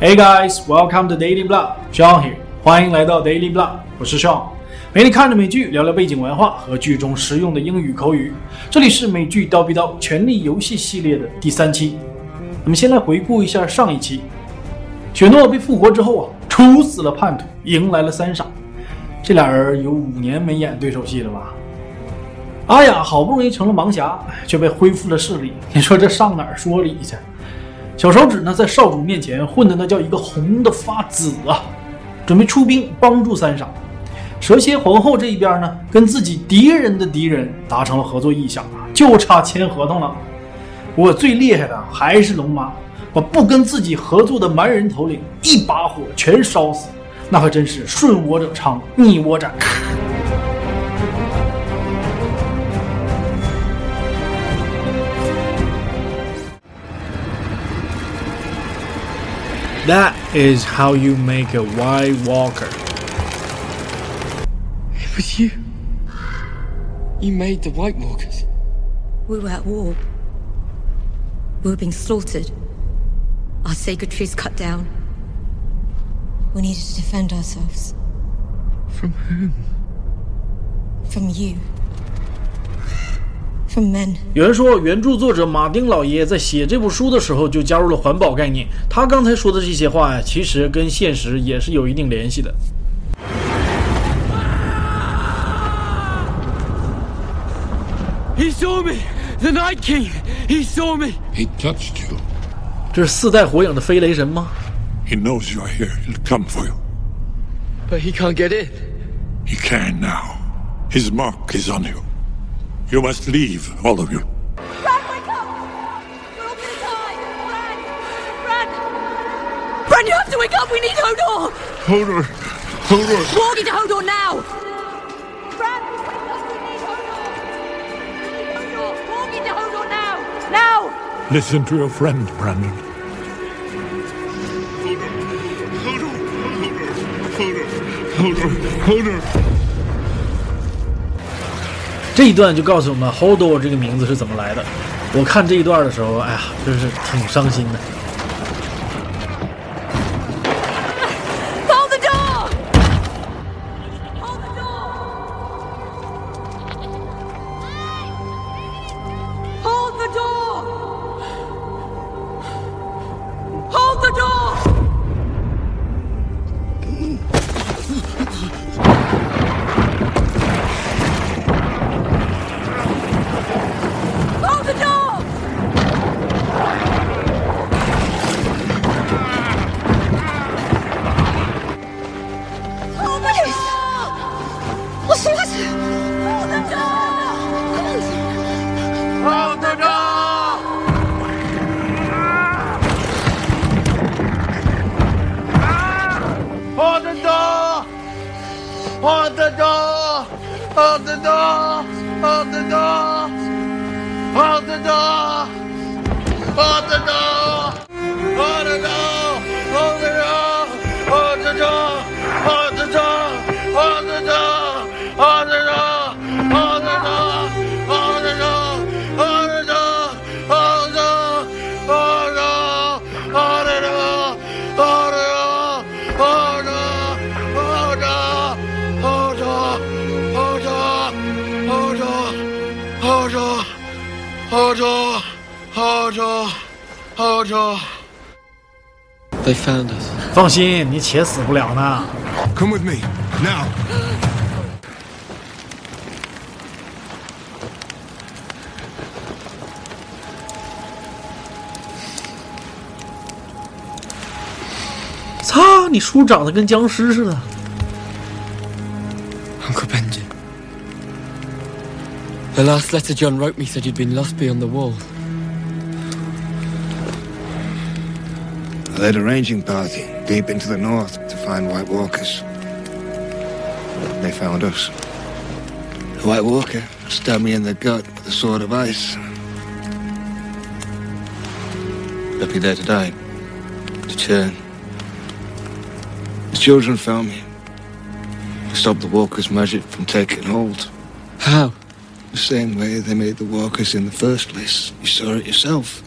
Hey guys, welcome to Daily Blog. Sean here，欢迎来到 Daily Blog，我是 Sean，陪你看着美剧，聊聊背景文化和剧中实用的英语口语。这里是美剧刀逼刀权力游戏系列的第三期。我们先来回顾一下上一期，雪诺被复活之后啊，处死了叛徒，迎来了三傻。这俩人有五年没演对手戏了吧？阿雅好不容易成了盲侠，却被恢复了视力，你说这上哪儿说理去？小手指呢，在少主面前混的那叫一个红的发紫啊！准备出兵帮助三傻。蛇蝎皇后这一边呢，跟自己敌人的敌人达成了合作意向啊，就差签合同了。我最厉害的还是龙妈，把不跟自己合作的蛮人头领一把火全烧死，那可真是顺我者昌，逆我者。That is how you make a White Walker. It was you. You made the White Walkers. We were at war. We were being slaughtered. Our sacred trees cut down. We needed to defend ourselves. From whom? From you. From men. 有人说，原著作者马丁老爷在写这部书的时候就加入了环保概念。他刚才说的这些话呀，其实跟现实也是有一定联系的。He saw me! The Night King! He saw me! He touched you. 这是四代火影的飞雷神吗？？He knows you are here. He'll come for you. But he can't get in. He can now. His mark is on you. You must leave, all of you. Bran, wake up! We're all gonna die! Bran! Bran! Bran, you have to wake up! We need Hodor! Hold her. Walk into Hodor now! Bran, wake up! We need Hodor! We need Hodor! Walk into Hodor now! Now! Listen to your friend, Brandon. 这一段就告诉我们 Hodor 这个名字是怎么来的。我看这一段的时候，哎呀，真是挺伤心的。Hold the door! Hold the door! They found us。放心，你且死不了呢。Come with me now. 操！你叔长得跟僵尸似的。Uncle Benjen. The last letter Jon wrote me said you'd been lost beyond the wall. Led a ranging party deep into the north to find White Walkers. They found us. The White Walker stabbed me in the gut with a sword of ice. Left me there to die. To turn. The children found me. Stopped the Walker's magic from taking hold. How? The same way they made the Walkers in the first place. You saw it yourself.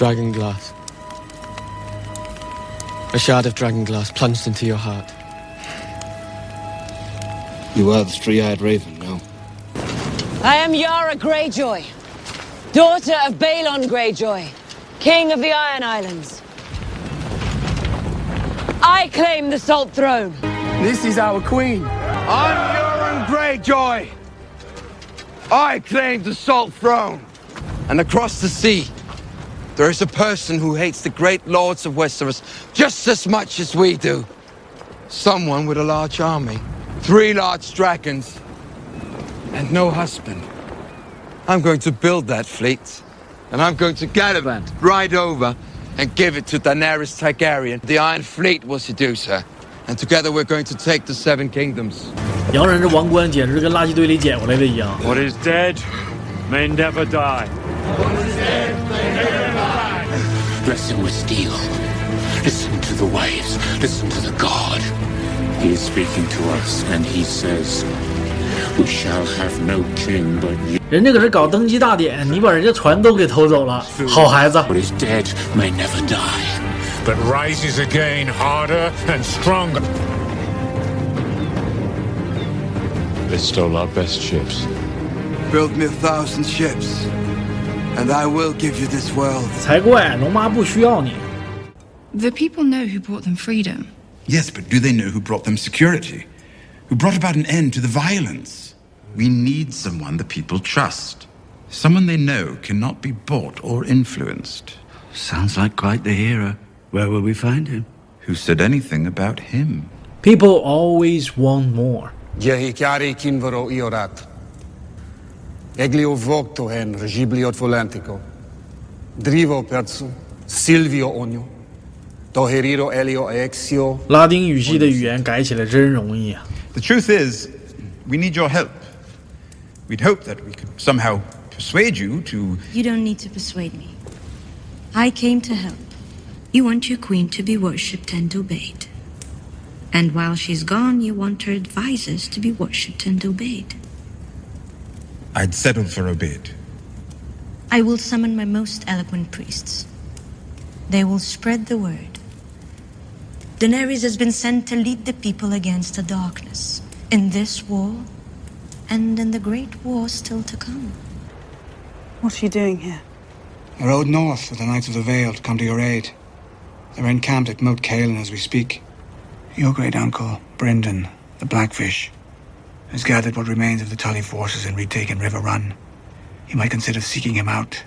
Dragon glass. A shard of dragon glass plunged into your heart. You are the three-eyed raven, no? I am Yara Greyjoy, daughter of Balon Greyjoy, king of the Iron Islands. I claim the Salt Throne. This is our queen. I'm Euron Greyjoy. I claim the Salt Throne. And across the sea, there is a person who hates the great lords of Westeros just as much as we do. Someone with a large army, three large dragons, and no husband. I'm going to build that fleet, and I'm going to gallivant right over and give it to Daenerys Targaryen. The Iron Fleet will seduce her, and together we're going to take the Seven Kingdoms. 洋人这王冠简直跟垃圾堆里捡回来的一样。 What is dead may never die. Bless him with steel. Listen to the waves. Listen to the god. He is speaking to us, and he says, We shall have no king but you. 人家可是搞登基大典，你把人家船都给偷走了，好孩子。 What is dead may never die. But rises again harder and stronger. They stole our best ships. Build me a thousand ships, and I will give you this world. 才怪，龙妈不需要你。 The people know who brought them freedom. Yes, but do they know who brought them security? Who brought about an end to the violence? We need someone the people trust. Someone they know cannot be bought or influenced. Sounds like quite the hero. Where will we find him? Who said anything about him? People always want more. Jehikari kinvaro iorat. Eglio vocto hen regibliot volentico. Drivo perzu, Silvio onio. Toheriro elio exio. 拉丁语系的语言改起来真容易啊！ The truth is, we need your help. We'd hope that we could somehow persuade you to. You don't need to persuade me. I came to help. You want your queen to be worshipped and obeyed. And while she's gone, you want her advisors to be worshipped and obeyed. I'd settle for a bid. I will summon my most eloquent priests. They will spread the word. Daenerys has been sent to lead the people against the darkness in this war and in the great war still to come. What are you doing here? I rode north with the Knights of the Vale to come to your aid. They're encamped at Moat Cailin as we speak. Your great uncle, Brynden, the Blackfish, has gathered what remains of the Tully forces and retaken Riverrun. You might consider seeking him out.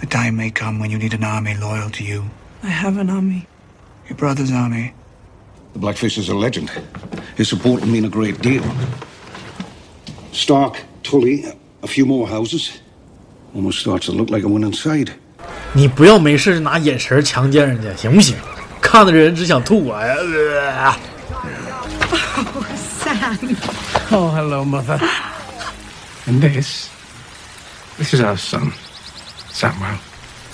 The time may come when you need an army loyal to you. I have an army. Your brother's army. The Blackfish is a legend. His support will mean a great deal. Stark, Tully, a few more houses. Almost starts to look like a one inside. 你不要没事拿眼神强奸人家，行不行？看的人只想吐我呀！呃 Sam. Oh, hello, mother. And this, this is our son, Samuel.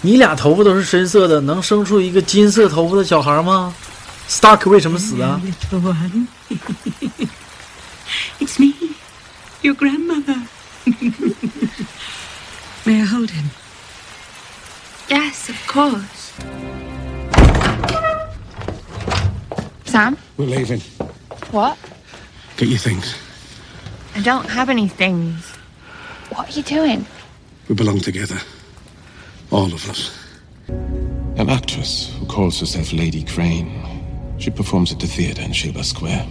你俩头发都是深色的，能生出一个金色头发的小孩吗？Stark 为什么死啊？ Little one. it's me, your grandmother. May I hold him? Yes, of course. Sam? We're leaving. What? Get your things. I don't have any things. What are you doing? We belong together. All of us. An actress who calls herself Lady Crane. She performs at the theatre in Shilba Square.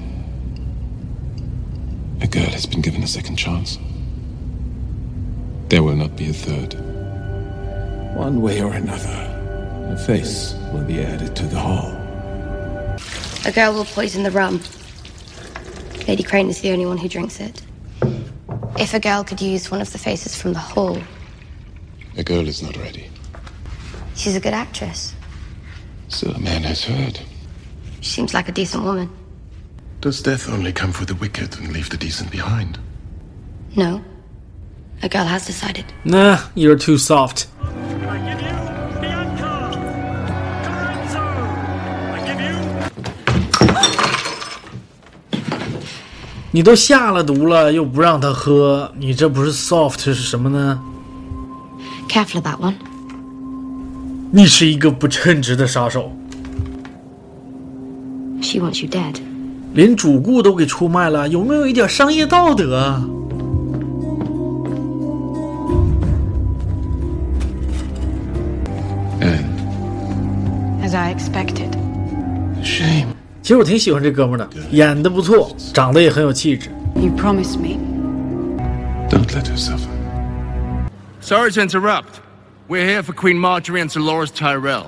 A girl has been given a second chance. There will not be a third. One way or another, a face will be added to the hall. A girl will poison the rum. Lady Crane is the only one who drinks it. If a girl could use one of the faces from the hall, A girl is not ready. she's a good actress. So a man has heard. She seems like a decent woman. Does death only come for the wicked and leave the decent behind? No. A girl has decided. Nah, you're too soft. 你都下了毒了，又不让他喝，你这不是 soft 是什么呢？Careful about one. 你是一个不称职的杀手。She wants you dead. 连主顾都给出卖了，有没有一点商业道德啊？As I expected. 其实我挺喜欢这哥们的，演的不错，长得也很有气质。You promise me? Don't let her suffer. Sorry to interrupt. We're here for Queen Margaery and Sir Loras Tyrell.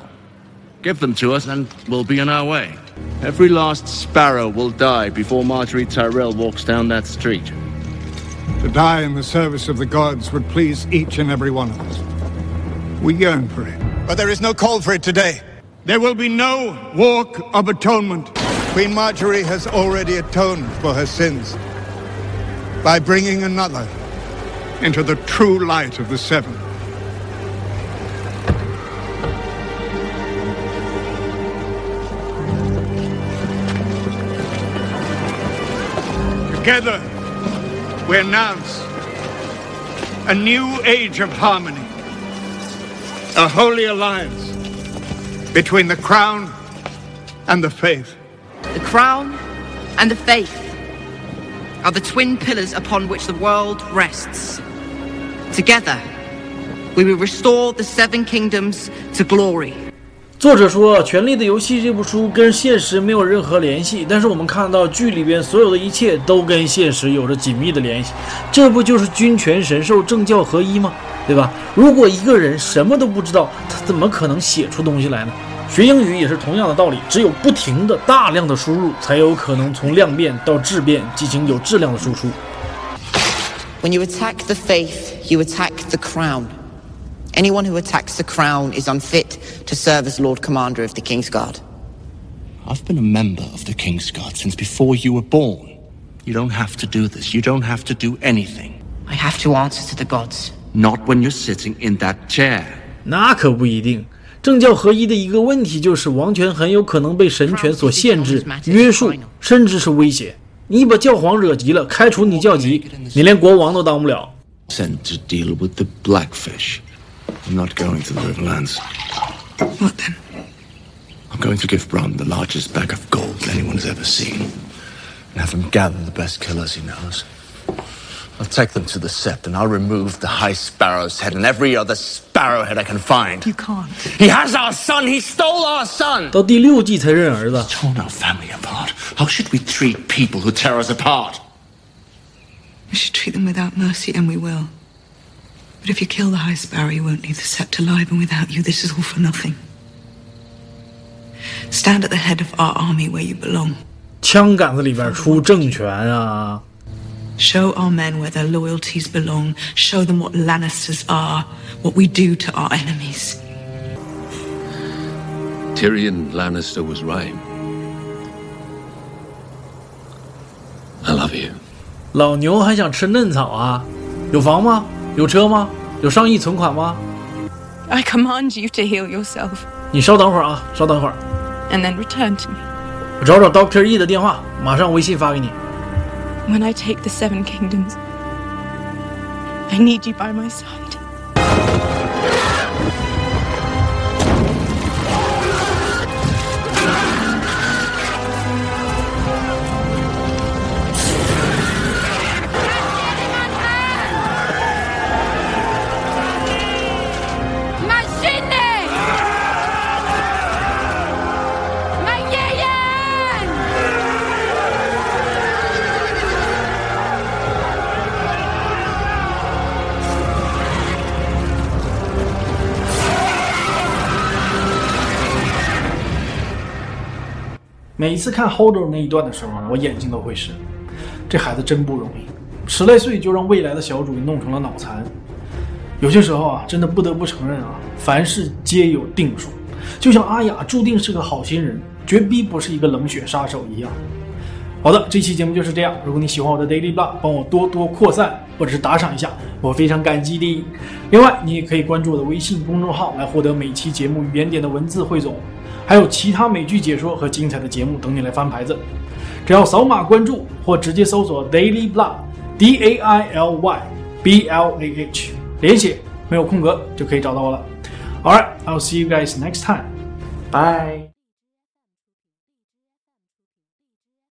Give them to us, and we'll be on our way. Every last sparrow will die before Margaery Tyrell walks down that street. To die in the service of the gods would please each and every one of us. We yearn for it. But there is no call for it today. There will be no walk of atonement. Queen Margaery has already atoned for her sins by bringing another into the true light of the seven. Together, we announce a new age of harmony, a holy alliance between the crown and the faith. The crown and the faith are the twin pillars upon which the world rests. Together, we will restore the seven kingdoms to glory. 作者说，《权力的游戏》这部书跟现实没有任何联系，但是我们看到剧里边所有的一切都跟现实有着紧密的联系，这不就是君权神授、政教合一吗？对吧？如果一个人什么都不知道，他怎么可能写出东西来呢？学英语也是同样的道理，只有不停的大量的输入，才有可能从量变到质变，进行有质量的输出。 When you attack the faith, you attack the crown. Anyone who attacks the crown is unfit to serve as Lord Commander of the King's Guard. I've been a member of the King's Guard since before you were born. You don't have to do this. You don't have to do anything. I have to answer to the gods. Not when you're sitting in that chair. 那可不一定。 政教合一的一个问题就是，王权很有可能被神权所限制、约束，甚至是威胁。你把教皇惹急了，开除你教籍，你连国王都当不了。Sent to deal with the Blackfish. I'm not going to the Riverlands. What then? I'm going to give Bron the largest bag of gold anyone has ever seen. And have him gather the best killers he knows. I'll take them to the Sept and I'll remove the High Sparrow's head and every other sparrow head I can find. You can't. He has our son! He stole our son! 到第六季才认儿子。 Torn our family apart. How should we treat people who tear us apart? We should treat them without mercy, and we will. But if you kill the High Sparrow, you won't leave the Sept alive, and without you, this is all for nothing. Stand at the head of our army where you belong. 枪杆子里边出政权啊！ Show our men where their loyalties belong. Show them what Lannisters are, what we do to our enemies. Tyrion Lannister was right. I love you. 老牛还想吃嫩草啊？有房吗？有车吗？有上亿存款吗？ I command you to heal yourself 你稍等会儿啊，稍等会儿， and then return to me. 我找找 Doctor E 的电话，马上微信发给你。 When I take the Seven Kingdoms, I need you by my side. 每一次看 Holder 那一段的时候，我眼睛都会湿。这孩子真不容易，十来岁就让未来的小主弄成了脑残。有些时候啊，真的不得不承认啊，凡事皆有定数。就像阿雅注定是个好心人，绝逼不是一个冷血杀手一样。好的，这期节目就是这样。如果你喜欢我的 Daily Blog，帮我多多扩散或者是打赏一下，我非常感激的。另外，你也可以关注我的微信公众号来获得每期节目原点的文字汇总，还有其他美剧解说和精彩的节目等你来翻牌子。只要扫码关注或直接搜索 Daily Blog，D A I L Y B L A H，连写没有空格就可以找到我了。All right, I'll see you guys next time. Bye.